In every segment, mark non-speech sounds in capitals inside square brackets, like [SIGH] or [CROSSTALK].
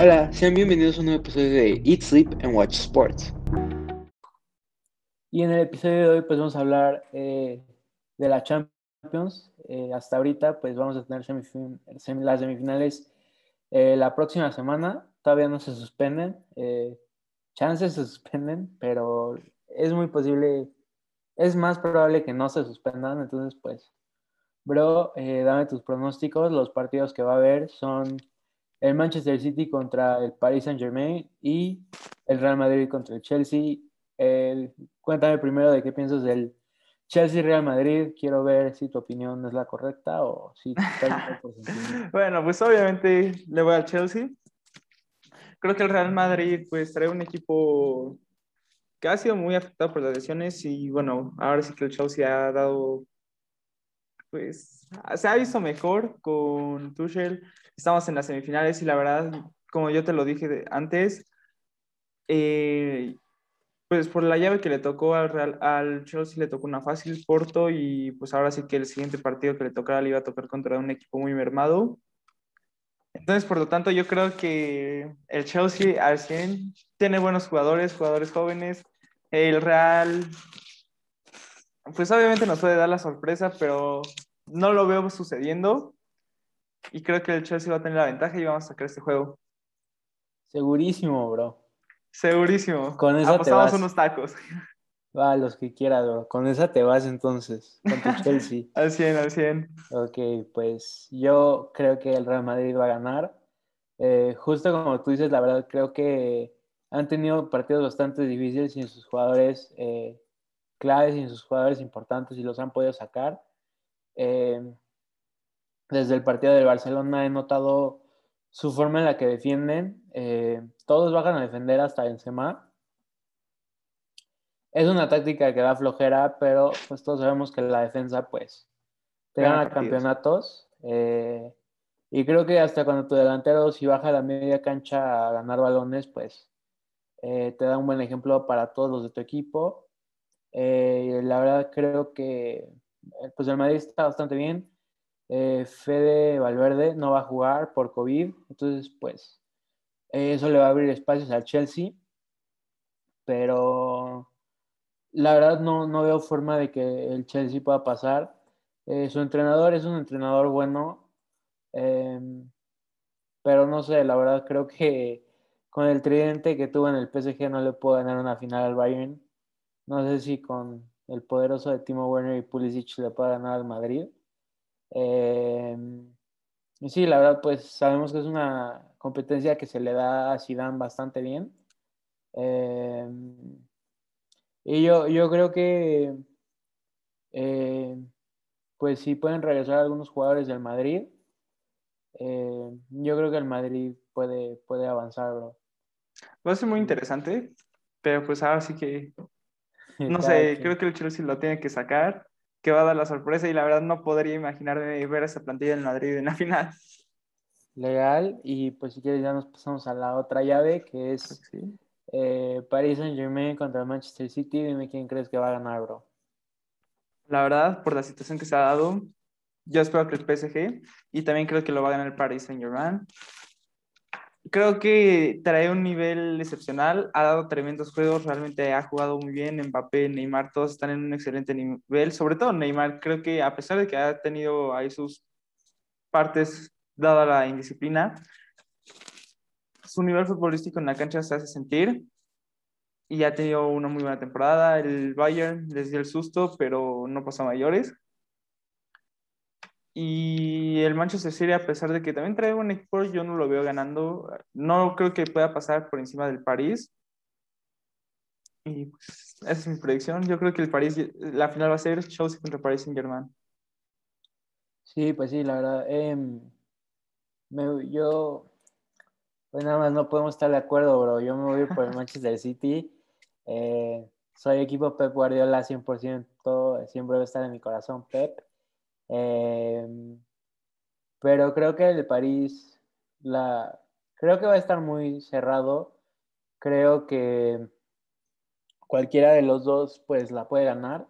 Hola, sean bienvenidos a un nuevo episodio de Eat, Sleep and Watch Sports. Y en el episodio de hoy pues vamos a hablar eh, de la Champions. Eh, hasta ahorita pues vamos a tener semifin sem las semifinales eh, la próxima semana. Todavía no se suspenden. chances se suspenden, pero es muy posible, es más probable que no se suspendan. Entonces pues, bro, dame tus pronósticos. Los partidos que va a haber son el Manchester City contra el Paris Saint Germain y el Real Madrid contra el Chelsea. cuéntame primero de qué piensas del Chelsea Real Madrid. Quiero ver si tu opinión es la correcta o si [LAUGHS] Bueno, pues obviamente le voy al Chelsea. Creo que el Real Madrid pues trae un equipo que ha sido muy afectado por las lesiones y bueno, ahora sí que el Chelsea ha dado pues se ha visto mejor con Tuchel estamos en las semifinales y la verdad, como yo te lo dije antes, eh, pues por la llave que le tocó al, Real, al Chelsea le tocó una fácil Porto y pues ahora sí que el siguiente partido que le tocara le iba a tocar contra un equipo muy mermado. Entonces, por lo tanto, yo creo que el Chelsea al 100 tiene buenos jugadores, jugadores jóvenes. El Real, pues obviamente nos puede dar la sorpresa, pero no lo veo sucediendo y creo que el Chelsea va a tener la ventaja y vamos a sacar este juego. Segurísimo, bro. Segurísimo. Con esa te vas. unos tacos. Va, los que quieras, bro. Con esa te vas entonces, con tu [LAUGHS] Chelsea. al 100, al 100. Ok, pues yo creo que el Real Madrid va a ganar. Eh, justo como tú dices, la verdad creo que han tenido partidos bastante difíciles sin sus jugadores eh, claves, sin sus jugadores importantes y los han podido sacar. Eh, desde el partido del Barcelona he notado su forma en la que defienden. Eh, todos bajan a defender hasta Benzema. Es una táctica que da flojera, pero pues todos sabemos que la defensa pues te gana campeonatos. Eh, y creo que hasta cuando tu delantero si baja a la media cancha a ganar balones, pues eh, te da un buen ejemplo para todos los de tu equipo. La verdad creo que pues el Madrid está bastante bien eh, Fede Valverde no va a jugar por COVID, entonces pues eso le va a abrir espacios al Chelsea, pero la verdad no, no veo forma de que el Chelsea pueda pasar. Eh, su entrenador es un entrenador bueno, pero no sé, la verdad creo que con el tridente que tuvo en el PSG no le puedo ganar una final al Bayern. No sé si con el poderoso de Timo Werner y Pulisic le pueda ganar al Madrid. Eh, sí, la verdad, pues sabemos que es una competencia que se le da a Zidane bastante bien. Eh, y yo, yo creo que, eh, pues sí pueden regresar algunos jugadores del Madrid. yo creo que el Madrid puede, puede avanzar, Va a ser muy interesante, pero pues ahora sí que, no sé, creo que el Chelsea lo tiene que sacar que va a dar la sorpresa y la verdad no podría imaginarme ver esa plantilla en Madrid en la final. Legal, y pues si quieres ya nos pasamos a la otra llave que es sí. eh, Paris Saint Germain contra Manchester City. Dime quién crees que va a ganar, bro. La verdad, por la situación que se ha dado, yo espero que el PSG y también creo que lo va a ganar el Paris Saint Germain creo que trae un nivel excepcional, ha dado tremendos juegos, realmente ha jugado muy bien, Mbappé, Neymar, todos están en un excelente nivel, sobre todo Neymar, creo que a pesar de que ha tenido ahí sus partes dada la indisciplina, su nivel futbolístico en la cancha se hace sentir y ha tenido una muy buena temporada, el Bayern les dio el susto, pero no pasó a mayores. Y el Manchester City, a pesar de que también trae un equipo, yo no lo veo ganando. No creo que pueda pasar por encima del París. Y pues, esa es mi predicción. Yo creo que el París, la final va a ser Chelsea contra París Saint Germain. Sí, pues sí, la verdad. Em, yo, pues nada más no podemos estar de acuerdo, bro. Yo me voy por el Manchester City. Eh, soy equipo Pep Guardiola 100%, siempre va a estar en mi corazón Pep. Em, pero creo que el París, la, creo que va a estar muy cerrado. Creo que cualquiera de los dos pues la puede ganar.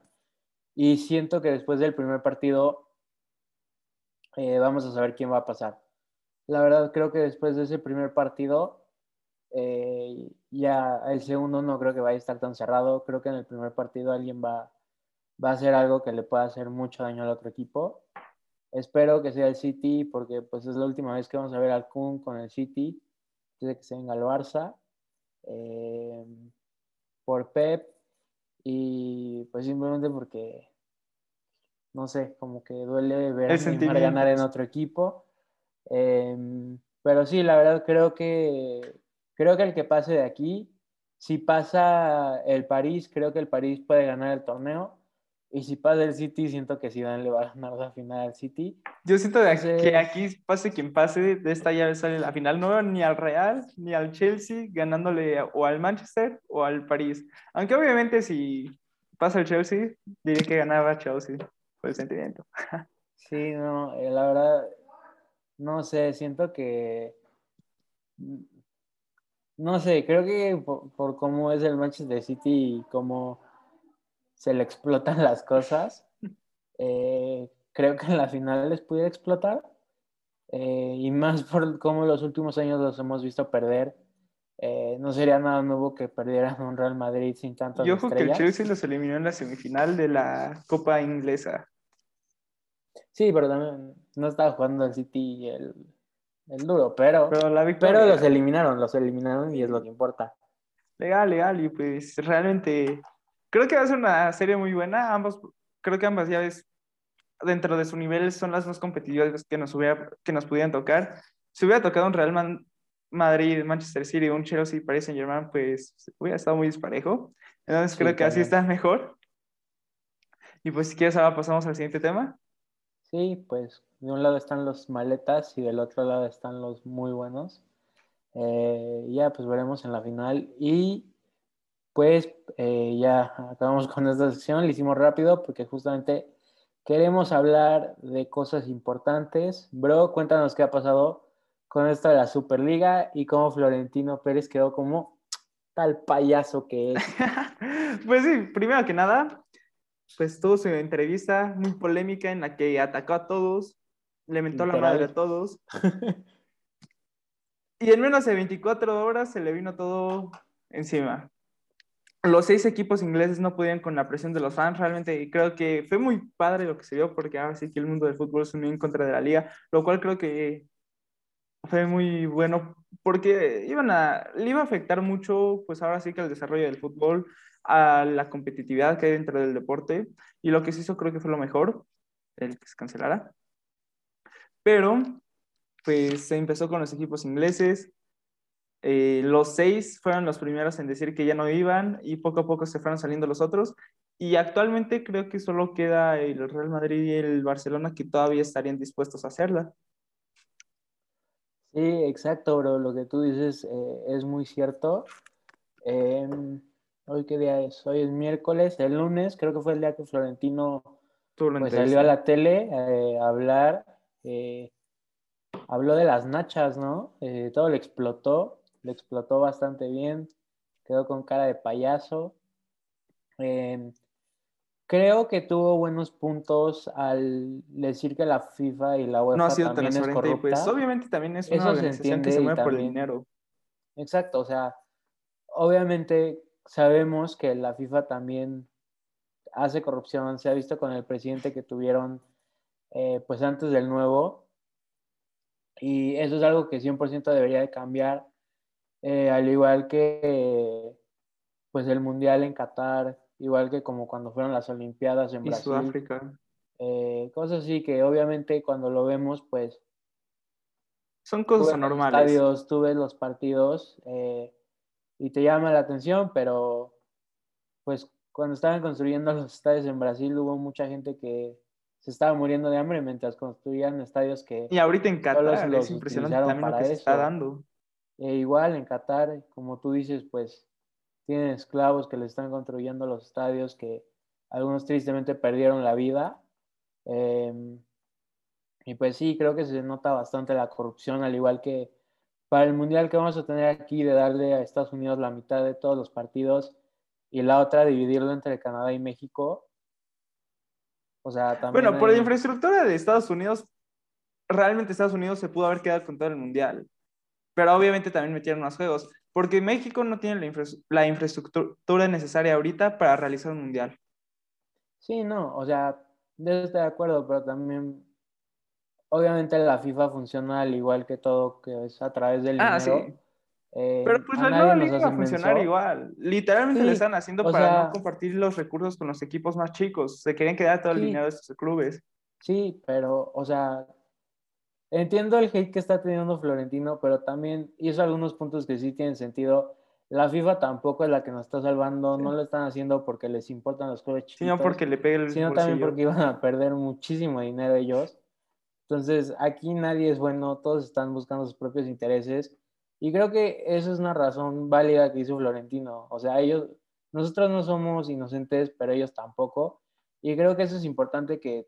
Y siento que después del primer partido eh, vamos a saber quién va a pasar. la verdad creo que después de ese primer partido, eh, ya el segundo no creo que vaya a estar tan cerrado. Creo que en el primer partido alguien va, va a hacer algo que le pueda hacer mucho daño al otro equipo. Espero que sea el City porque pues es la última vez que vamos a ver al Kun con el City, desde que se venga el Barça. Eh, por Pep y pues simplemente porque no sé, como que duele ver a ganar en otro equipo. Em, pero sí, la verdad creo que creo que el que pase de aquí, si pasa el París, creo que el París puede ganar el torneo. Y si pasa el City, siento que Zidane le va a ganar la final al City. Yo siento que aquí pase quien pase, de esta llave sale la final. No veo ni al Real ni al Chelsea ganándole o al Manchester o al París. Aunque obviamente si pasa el Chelsea, diría que ganaba Chelsea por el sentimiento. [LAUGHS] Sí, no, eh, la verdad, no sé, siento que. No sé, creo que por, cómo es el Manchester City y cómo se le explotan las cosas, eh, creo que en la final les pudiera explotar. Eh, y más por cómo los últimos años los hemos visto perder. no sería nada nuevo que perdieran un Real Madrid sin tantas Yo creo que el Chelsea los eliminó en la semifinal de la Copa Inglesa. Sí, pero también no estaba jugando el City el, el duro, pero, pero, la pero los eliminaron, los eliminaron y es lo que importa. Legal, legal, y pues realmente creo que va a ser una serie muy buena. Ambos, creo que ambas llaves dentro de su nivel son las más competitivas que nos, hubiera, que nos pudieran tocar. Si hubiera tocado un Real Madrid, Manchester City, un Chelsea, Paris Saint Germain, pues hubiera estado muy disparejo. Entonces creo que así está mejor. Y pues si quieres ahora pasamos al siguiente tema. Sí, pues de un lado están los maletas y del otro lado están los muy buenos. Eh, ya, pues veremos en la final. Y pues eh, ya acabamos [LAUGHS] con esta sección, lo hicimos rápido porque justamente queremos hablar de cosas importantes. Bro, cuéntanos qué ha pasado con esto de la Superliga y cómo Florentino Pérez quedó como [TSK] tal payaso que es. [LAUGHS] pues sí, primero que nada, pues tuvo su entrevista muy polémica en la que atacó a todos, le mentó la madre a todos. [LAUGHS] y en menos de 24 horas se le vino todo encima. Los seis equipos ingleses no pudieron con la presión de los fans, realmente creo que fue muy padre lo que se vio porque ahora sí que el mundo del fútbol se unió en contra de la liga, lo cual creo que fue muy bueno porque iban a, le iba a afectar mucho, pues ahora sí que el desarrollo del fútbol, a la competitividad que hay dentro del deporte y lo que se hizo creo que fue lo mejor, el que se cancelara. Pero, pues se empezó con los equipos ingleses. Eh, los seis fueron los primeros en decir que ya no iban y poco a poco se fueron saliendo los otros. Y actualmente creo que solo queda el Real Madrid y el Barcelona que todavía estarían dispuestos a hacerla. Sí, exacto, bro. Lo que tú dices eh, es muy cierto. Eh, ¿Hoy qué día es? Hoy es miércoles, el lunes, creo que fue el día que Florentino pues, salió a la tele eh, a hablar. Eh, habló de las nachas, ¿no? Eh, todo le explotó, le explotó bastante bien, quedó con cara de payaso. Em, creo que tuvo buenos puntos al decir que la FIFA y la UEFA no ha sido también es corrupta. Pues obviamente también es una organización que se mueve por el dinero. Exacto, o sea, obviamente sabemos que la FIFA también hace corrupción, se ha visto con el presidente que tuvieron eh, pues antes del nuevo, y eso es algo que 100% debería de cambiar, eh, al igual que pues el Mundial en Qatar, igual que como cuando fueron las Olimpiadas en Brasil. Sudáfrica. Eh, cosas así que obviamente cuando lo vemos, pues... Son cosas normales. Estadios, tú ves los partidos, y te llama la atención, pero pues cuando estaban construyendo [LAUGHS] los estadios en Brasil hubo mucha gente que se estaba muriendo de hambre mientras construían estadios que... Y ahorita en Qatar es impresionante también lo que se está dando. E igual en Qatar, como tú dices, pues tienen esclavos que le están construyendo los estadios que algunos tristemente perdieron la vida. Em, y pues sí, creo que se nota bastante la corrupción, al igual que para el mundial que vamos a tener aquí de darle a Estados Unidos la mitad de todos los partidos y la otra dividirlo entre Canadá y México. O sea, también. Bueno, por la infraestructura de Estados Unidos, realmente Estados Unidos se pudo haber quedado con todo el mundial. Pero obviamente también metieron más juegos, porque México no tiene la, la infraestructura necesaria ahorita para realizar un mundial. Sí, no, o sea, yo estoy de acuerdo, pero también, obviamente la FIFA funciona al igual que todo, que es a través del Ah, dinero. sí. Eh, Pero pues la nueva liga va a funcionar igual. Literalmente Sí, lo están haciendo para sea- no compartir los recursos con los equipos más chicos. Se querían quedar todo el Sí. dinero de estos clubes. Sí, pero, o sea, entiendo el hate que está teniendo Florentino, pero también hizo algunos puntos que sí tienen sentido. La FIFA tampoco es la que nos está salvando, no lo están haciendo porque les importan los clubes chiquitos, Sino porque le pegue el sino también bolsillo. porque iban a perder muchísimo dinero ellos. Entonces, aquí nadie es bueno, todos están buscando sus propios intereses. Y creo que eso es una razón válida que hizo Florentino. O sea, ellos, nosotros no somos inocentes, pero ellos tampoco. Y creo que eso es importante que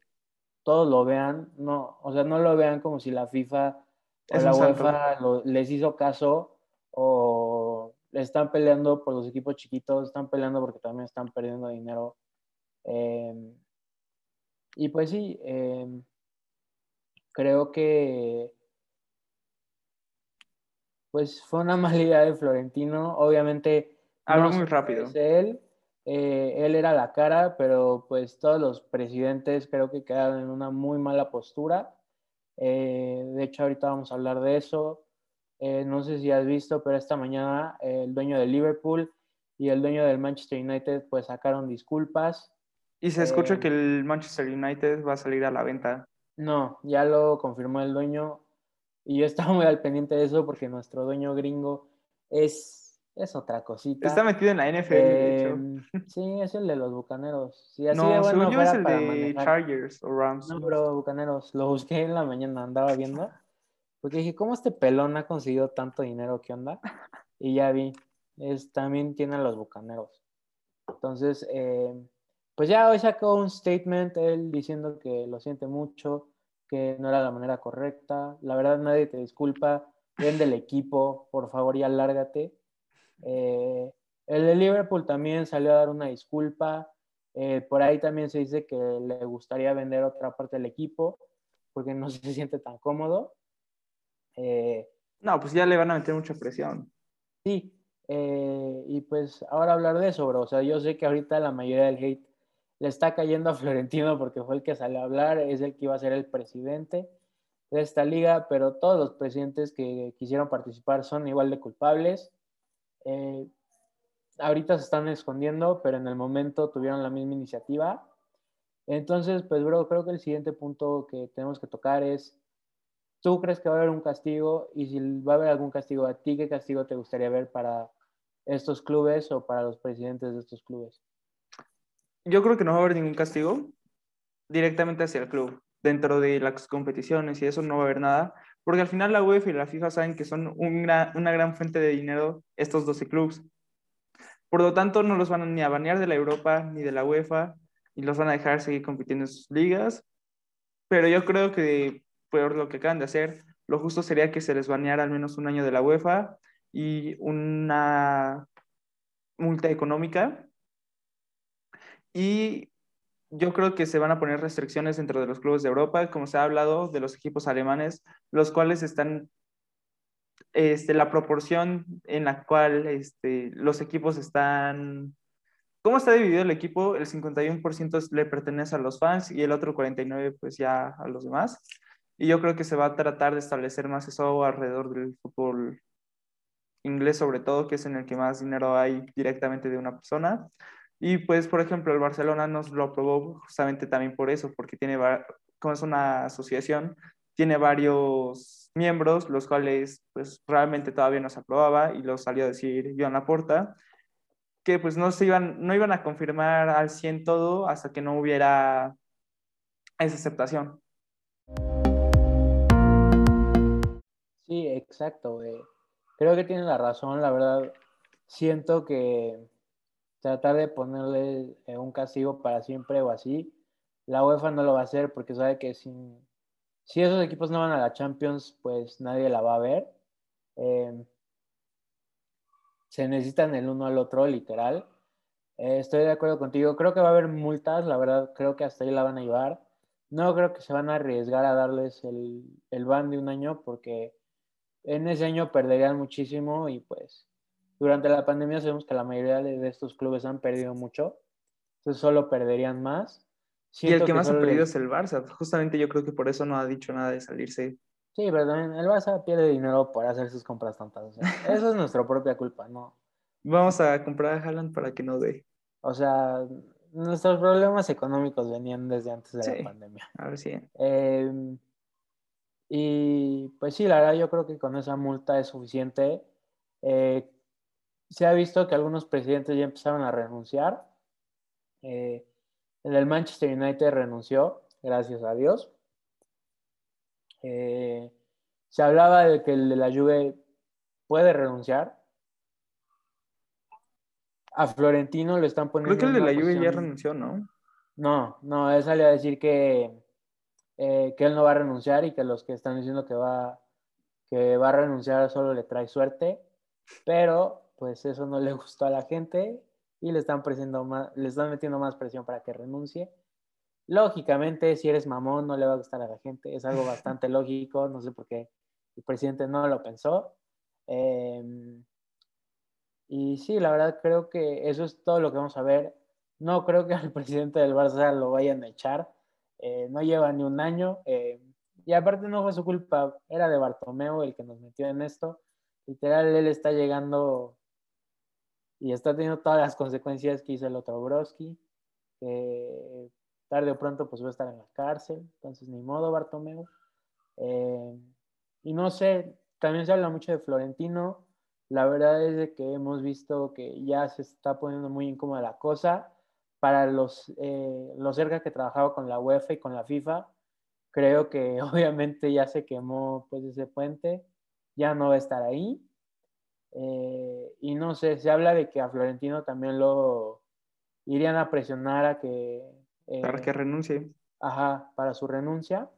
todos lo vean, no, o sea, no lo vean como si la FIFA o Es la. UEFA lo- les hizo caso o están peleando por los equipos chiquitos, están peleando porque también están perdiendo dinero. Eh, y pues sí, eh, creo que pues fue una [LAUGHS] mala idea de Florentino. Obviamente no muy rápido. es él, eh, él era la cara, pero pues todos los presidentes creo que quedaron en una muy mala postura. Eh, de hecho, ahorita vamos a hablar de eso. Eh, no sé si has visto, pero esta mañana el dueño de Liverpool y el dueño del Manchester United pues sacaron disculpas. Y se escucha Eh, que el Manchester United va a salir a la venta. No, ya lo confirmó el dueño y yo estaba muy al pendiente de eso porque nuestro dueño gringo es, es otra cosita. Está metido en la NFL, de hecho. Eh, [LAUGHS] sí, es el de los bucaneros. Si así No, de bueno yo es el de manejar. Chargers o Rams. No, pero bucaneros, lo busqué en la mañana, andaba viendo. Porque dije, ¿cómo este pelón ha conseguido tanto dinero? ¿Qué onda? Y ya vi, es, también tiene a los bucaneros. Entonces, eh, pues ya hoy sacó un statement él diciendo que lo siente mucho, que no era la manera correcta. La verdad, nadie te disculpa. Vende el equipo, por favor, ya lárgate. Eh, el de Liverpool también salió a dar una disculpa. Eh, por ahí también se dice que le gustaría vender otra parte del equipo porque no [LAUGHS] se siente tan cómodo. Eh, No, pues ya le van a meter mucha presión. Sí, y pues ahora hablar de eso, bro. O sea, yo sé que ahorita la mayoría del hate le está cayendo a [LAUGHS] Florentino porque fue el que salió a hablar, es el que iba a ser el presidente de esta liga, pero todos los presidentes que quisieron participar son igual de culpables. Eh, ahorita se están escondiendo, pero en el momento tuvieron la misma iniciativa. Entonces, pues, creo que el siguiente punto que tenemos que tocar es ¿Tú crees que va a haber un castigo? Y si va a haber algún castigo a ti, ¿qué castigo te gustaría ver para estos clubes o para los presidentes de estos clubes? Yo creo que no va a haber ningún castigo directamente hacia el club. Dentro de las competiciones y eso no va a haber nada, porque al final la UEFA y la FIFA saben que son un gran- una gran fuente de dinero estos 12 clubes. Por lo tanto, no los van ni a banear de la Europa ni de la UEFA y los van a dejar seguir compitiendo en sus ligas. Pero yo creo que por lo que acaban de hacer, lo justo sería que se les baneara al menos un año de la UEFA y una multa económica. Y yo creo que se van a poner restricciones dentro de los clubes de Europa, como se ha hablado de los equipos alemanes, los cuales están, este, la proporción en la cual este, los equipos están, ¿cómo está dividido el equipo? El 51% le pertenece a los fans y el otro 49% pues ya a los demás. Y yo creo que se va a tratar de establecer más eso alrededor del fútbol inglés sobre todo, que es en el que más dinero hay directamente de una persona. Y pues, por ejemplo, el Barcelona nos lo aprobó justamente también por eso, porque tiene, como es una asociación, tiene varios miembros, los cuales pues realmente todavía no se aprobaba y lo salió a decir Joan Laporta, que pues no, se iban, no iban a confirmar al 100 todo hasta que no hubiera esa aceptación. Sí, exacto. Eh. Creo que tiene la razón, la verdad. Siento que tratar de ponerle eh, un castigo para siempre o así, la UEFA no lo va a hacer porque sabe que sin, si esos equipos no van a la Champions, pues nadie la va a ver. Eh, se necesitan el uno al otro, literal. Eh, estoy de acuerdo contigo. Creo que va a haber multas, la verdad, creo que hasta ahí la van a llevar. no creo que se van a arriesgar a darles el, el ban de un año porque en ese año perderían muchísimo y pues durante la pandemia sabemos que la mayoría de estos clubes han perdido mucho, entonces solo perderían más. y el que, más ha perdido es el Barça, justamente yo creo que por eso no ha dicho nada de salirse. Sí, pero también el Barça pierde dinero por hacer sus compras tantas. [LAUGHS] eso es nuestra propia culpa, ¿no? Vamos a comprar a Haaland para que no dé. O sea, nuestros problemas económicos venían desde antes de la pandemia. A ver si. Em, y pues sí, la verdad yo creo que con esa multa es suficiente. Eh, se ha visto que algunos presidentes ya empezaron a renunciar. Eh, el del Manchester United renunció, gracias a Dios. Eh, se hablaba de que el de la Juve puede renunciar. A Florentino lo están poniendo. Creo que el de la Juve ya renunció, ¿no? No, no, él salió a decir que, eh, que él no va a renunciar y que los que están diciendo que va, que va a renunciar solo le trae suerte, pero pues eso no le gustó a la gente y le están, más, le están metiendo más presión para que renuncie. Lógicamente, si eres mamón, no le va a gustar a la gente, es algo [LAUGHS] bastante lógico, no sé por qué el presidente no lo pensó. Em, y sí, la verdad creo que eso es todo lo que vamos a ver. No creo que al [LAUGHS] presidente del Barça lo vayan a echar. Eh, no lleva ni un año. Eh, y aparte no fue su culpa, era de Bartomeu el que nos metió en esto. Literal, él está llegando y está teniendo todas las consecuencias que hizo el otro Broski, tarde o pronto pues va a estar en la cárcel, entonces ni modo Bartomeu. Eh, y no sé, también se habla mucho de Florentino, la verdad es de que hemos visto que ya se está poniendo muy incómoda la cosa. Para los, eh, cerca que trabajaba con la UEFA y con la FIFA, creo que [LAUGHS] obviamente ya se quemó pues ese puente, ya no va a estar ahí. Eh, y no sé, se habla de que a Florentino también lo irían a presionar a que... Eh, para que renuncie. Ajá, para su renuncia.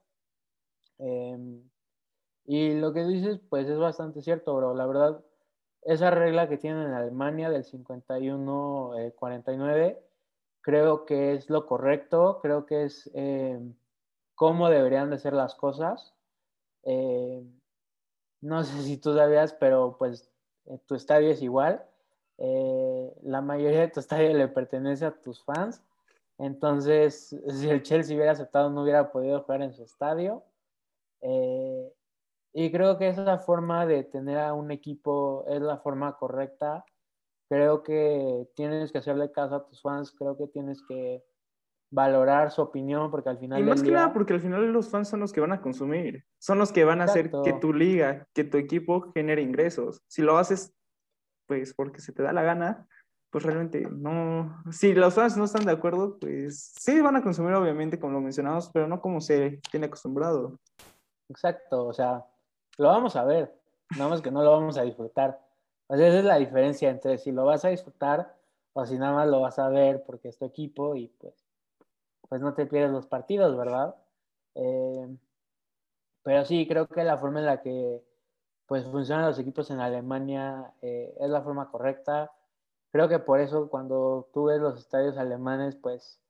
Em, y lo que dices, pues es bastante cierto, bro. La verdad, esa regla que tienen en Alemania del 51-49, eh, creo que es lo correcto, creo que es eh, cómo deberían de ser las cosas. Eh, no sé si tú sabías, pero pues tu estadio es igual. la mayoría de tu estadio le pertenece a tus fans. Entonces, si el Chelsea hubiera aceptado, no hubiera podido jugar en su estadio. Y creo que esa forma de tener a un equipo es la forma correcta. Creo que tienes que hacerle caso a tus fans, creo que tienes que valorar su opinión porque al final... Y más que nada porque al final los fans son los que van a consumir, son los que van a hacer que tu liga, que tu equipo genere ingresos. Si lo haces, pues porque se te da la gana, pues realmente no... Si los fans no están de acuerdo, pues sí van a consumir obviamente como lo mencionamos, pero no como se tiene acostumbrado. Exacto, o sea, lo vamos a ver, nada más que no lo vamos a disfrutar. O sea, esa es la diferencia entre si lo vas a disfrutar o si nada más lo vas a ver porque es tu equipo y pues, pues no te pierdes los partidos, ¿verdad? Eh, pero sí, creo que la forma en la que pues funcionan los equipos en Alemania eh, es la forma correcta. Creo que por eso cuando tú ves los estadios alemanes, pues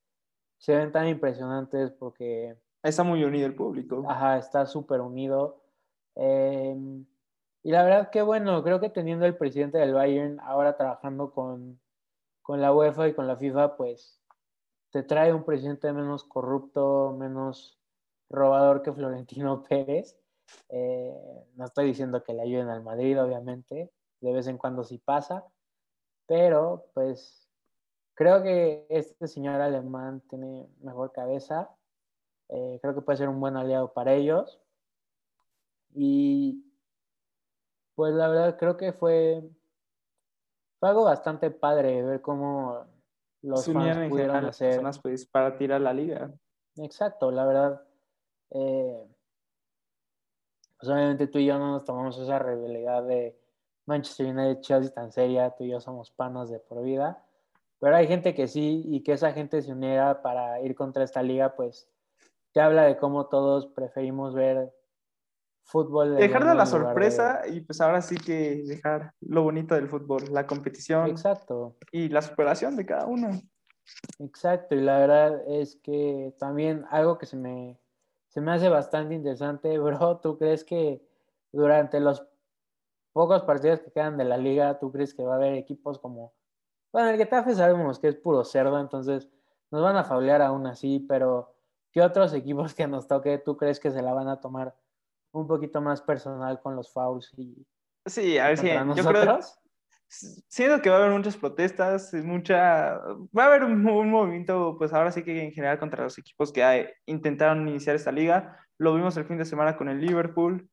se ven tan impresionantes porque... Está muy unido el público. Ajá, está súper unido. Em, y la verdad que bueno, creo que teniendo el presidente del Bayern ahora trabajando con, con la UEFA y con la FIFA, pues te trae un presidente menos corrupto, menos robador que Florentino [LAUGHS] Pérez. Eh, no estoy diciendo que le ayuden al Madrid, obviamente, de vez en cuando sí pasa, pero pues creo que este señor alemán tiene mejor cabeza, eh, creo que puede ser un buen aliado para ellos. Y pues la verdad creo que fue, fue algo bastante padre ver cómo los fans pudieron hacer. pues, para tirar la liga. Exacto, la verdad. Eh, pues obviamente tú y yo no nos tomamos esa rivalidad de Manchester United Chelsea tan seria, tú y yo somos panas de por vida. Pero hay gente que sí, y que esa gente se uniera para ir contra esta liga, pues te habla de cómo todos preferimos ver fútbol. Dejar de la sorpresa y pues ahora sí que dejar lo bonito del fútbol, la competición. Exacto. Y la superación de cada uno. Exacto, y la verdad es que también algo que se me se me hace bastante interesante, [LAUGHS] bro. ¿Tú crees que durante los pocos partidos que quedan de la liga, tú crees que va a haber equipos como... Bueno, el Getafe sabemos que es puro cerdo, entonces nos van a faulear aún así, pero ¿qué otros equipos que nos toque tú crees que se la van a tomar un poquito más personal con los fouls y Sí, a ver si yo creo siento que va a haber muchas protestas, mucha va a haber un, un movimiento pues ahora sí que en general contra los equipos que hay- intentaron iniciar esta liga. Lo vimos el fin de semana con el Liverpool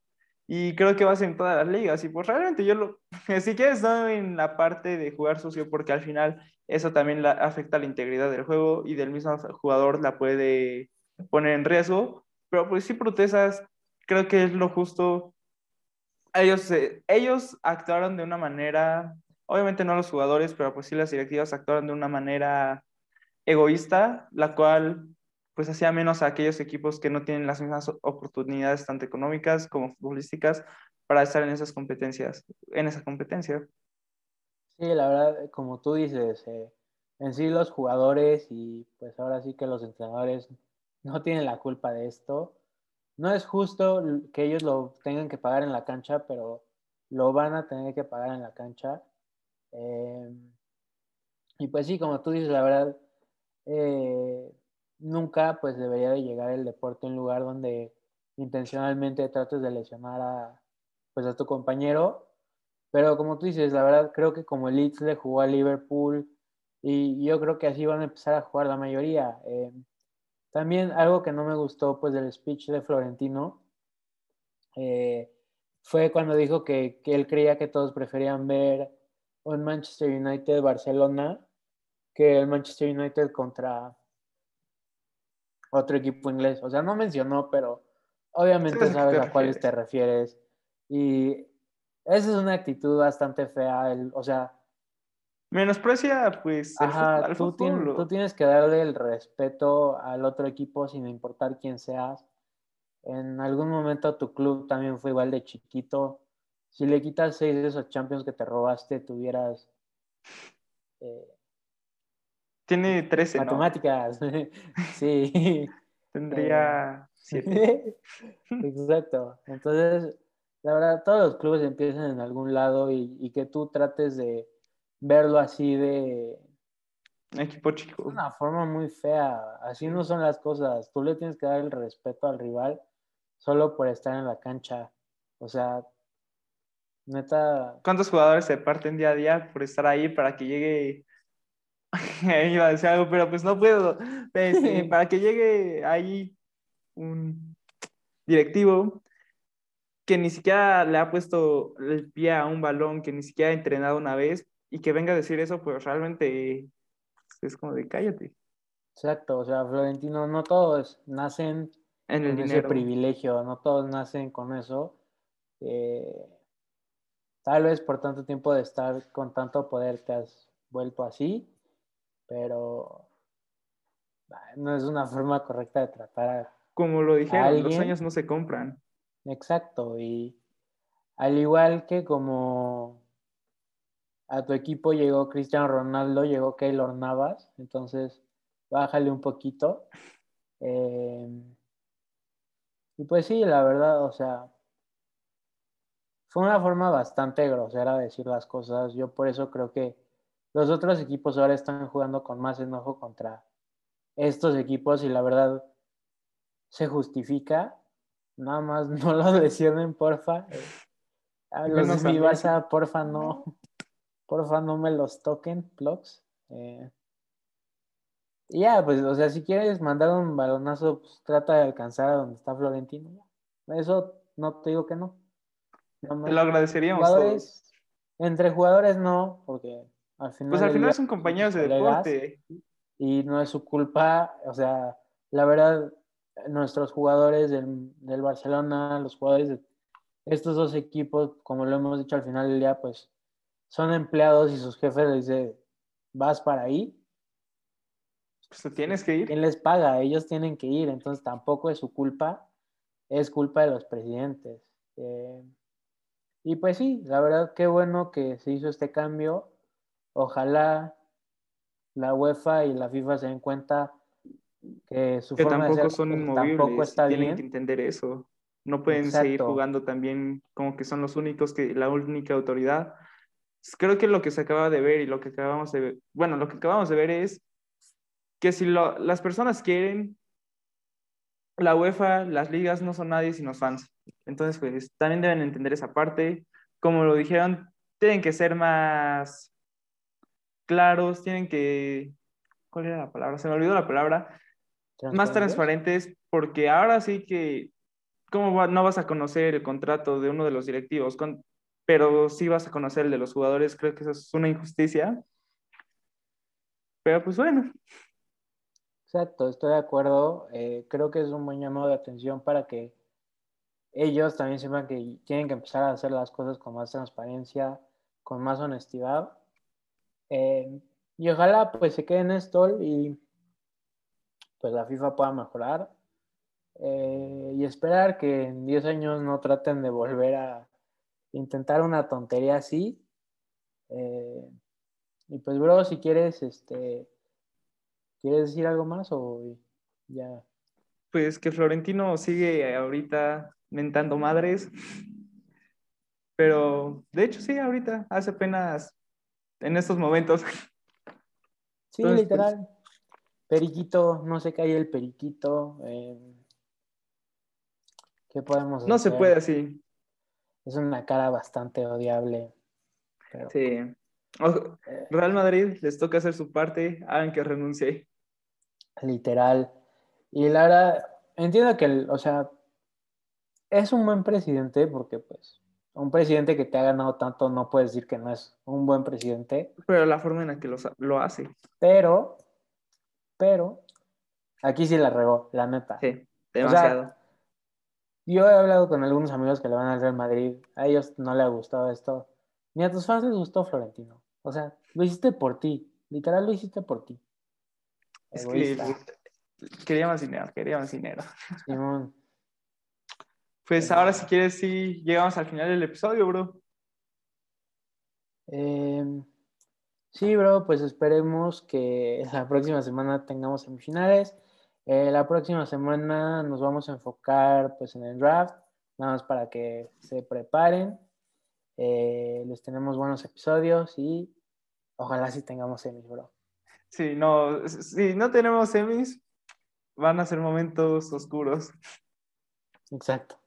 y creo que va a ser en todas las ligas y pues realmente yo lo [LAUGHS] si quieres no en la parte de jugar sucio porque al final eso también la, afecta la integridad del juego y del mismo jugador la puede poner en riesgo, pero pues sí protestas, creo que es lo justo ellos, eh, ellos actuaron de una manera, obviamente no los jugadores, pero pues sí las directivas actuaron de una manera egoísta, la cual pues hacía menos a aquellos equipos que no tienen las mismas oportunidades tanto económicas como futbolísticas para estar en esas competencias, en esa competencia. Sí, la verdad, como tú dices, eh, en sí los jugadores y pues ahora sí que los entrenadores no tienen la culpa de esto. No es justo que ellos lo tengan que pagar en la cancha, pero lo van a tener que pagar en la cancha. Eh, y pues sí, como tú dices, la verdad, eh, nunca pues debería de llegar el deporte a un lugar donde intencionalmente trates de lesionar a, pues, a tu compañero. Pero como tú dices, la verdad creo que como el Leeds le jugó a Liverpool y yo creo que así van a empezar a jugar la mayoría. Eh, también algo que no me gustó pues del speech de Florentino eh, fue cuando dijo que, que él creía que todos preferían ver un Manchester United-Barcelona que el Manchester United contra otro equipo inglés. O sea, no mencionó, pero obviamente Sabes a cuáles te refieres. refieres. Y esa es una actitud bastante fea. el- o sea, Menosprecia pues el ajá, al tú, tien- tú tienes que darle el respeto al otro equipo sin importar quién seas. En algún momento tu club también fue igual de chiquito. Si le quitas seis de esos champions que te robaste, tuvieras eh, Tiene 13, ¿no? matemáticas. [LAUGHS] sí. [LAUGHS] Tendría 7. [LAUGHS] Exacto. Entonces, la verdad, todos los clubes empiezan en algún lado y, y que tú trates de verlo así de Equipo chico. una forma muy fea. Así no son las cosas. Tú le tienes que dar el respeto al rival solo por estar en la cancha. O sea, neta, ¿Cuántos jugadores se parten día a día por estar ahí para que llegue? [LAUGHS] Iba a decir algo, pero pues no puedo. Este, [LAUGHS] para que llegue ahí un directivo que ni siquiera le ha puesto el pie a un balón, que ni siquiera ha entrenado una vez y que venga a decir eso, pues realmente es como de cállate. exacto. O sea, Florentino, no todos nacen En el con ese privilegio, no todos nacen con eso. Eh, tal vez por tanto tiempo de estar con tanto poder te has vuelto así, pero no es una forma correcta de tratar a... Como lo dijeron, los sueños no se compran. Exacto, y al igual que como a tu equipo llegó Cristiano Ronaldo, llegó Keylor Navas, entonces bájale un poquito. Eh, y pues sí, la verdad, o sea, fue una forma bastante grosera de decir las cosas. Yo por eso creo que los otros equipos ahora están jugando con más enojo contra estos equipos y la verdad se justifica. Nada más [LAUGHS] no los lesionen, porfa. A los de mi. Barça, porfa, no. Porfa, no me los toquen, plugs. Eh, y ya, pues, o sea, si quieres mandar un balonazo, pues trata de alcanzar a donde está Florentino. Eso no te digo que no. Te lo agradeceríamos todos. jugadores, entre jugadores no, porque al final. Pues al final son compañeros de deporte. Y no es su culpa, o sea, la verdad, nuestros jugadores del, del Barcelona, los jugadores de estos dos equipos, como lo hemos dicho al final del día, pues son empleados y sus jefes les dicen, vas para ahí, Pues te tienes que ir. ¿quién les paga? Ellos tienen que ir, entonces tampoco es su culpa, es culpa de los presidentes. Eh, y pues sí, la verdad, qué bueno que se hizo este cambio. Ojalá la UEFA y la FIFA se den cuenta que su Que forma de tampoco ser son inmovibles. tampoco está tienen bien. que entender eso. No pueden seguir jugando también como que son los únicos que la única autoridad. Creo que lo que se acaba de ver y lo que acabamos de ver, bueno, lo que acabamos de ver es que si lo- las personas quieren, la UEFA, las ligas no son nadie sino fans. Entonces, pues también deben entender esa parte. Como lo dijeron, tienen que ser más claros, tienen que... ¿Cuál era la palabra? Se me olvidó la palabra más ¿Transparentes? transparentes, porque ahora sí que, ¿cómo va- no vas a conocer el contrato de uno de los directivos? Con- pero sí vas a conocer el de los jugadores, creo que eso es una injusticia. Pero pues bueno, Exacto, estoy de acuerdo. Eh, creo que es un buen llamado de atención para que ellos también sepan que tienen que empezar a hacer las cosas con más transparencia, con más honestidad. Eh, y ojalá pues se quede en esto y pues la FIFA pueda mejorar. Eh, y esperar que en 10 años no traten de volver a intentar una tontería así. Eh, y pues, bro, si quieres, este, ¿quieres decir algo más o ya? pues que Florentino sigue ahorita mentando madres. Pero de hecho sí, ahorita, hace apenas en estos momentos. [LAUGHS] Sí, Entonces, literal. Periquito, no se cae el periquito. eh, ¿Qué podemos No se hacer? puede así. Es una cara bastante odiable. Pero, Sí. O- Real Madrid les toca hacer su parte, hagan que renuncie. literal. Y la verdad, entiendo que, o sea, es un buen presidente porque, pues, un presidente que te ha ganado tanto no puedes decir que no es un buen presidente, Pero la forma en la que lo hace. pero, pero, aquí sí la regó, la neta. Sí, demasiado. Yo he hablado con algunos amigos que le van al Real Madrid, a ellos no les ha gustado esto, ni a tus fans les gustó Florentino. O sea, lo hiciste por ti, literal lo hiciste por ti. es que Egoísta. quería más dinero, quería más dinero. [LAUGHS] Simón. Pues ahora si quieres, sí, llegamos al final del episodio, bro. Em, sí, bro, pues esperemos que la próxima semana tengamos semifinales. Eh, la próxima semana nos vamos a enfocar pues en el draft, nada más para que se preparen. Eh, les tenemos buenos episodios y ojalá sí tengamos semis, bro. Si no, si no tenemos semis, van a ser momentos oscuros. Exacto.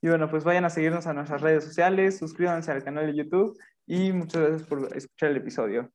Y bueno, pues vayan a seguirnos a nuestras redes sociales, suscríbanse al canal de YouTube y muchas gracias por escuchar el episodio.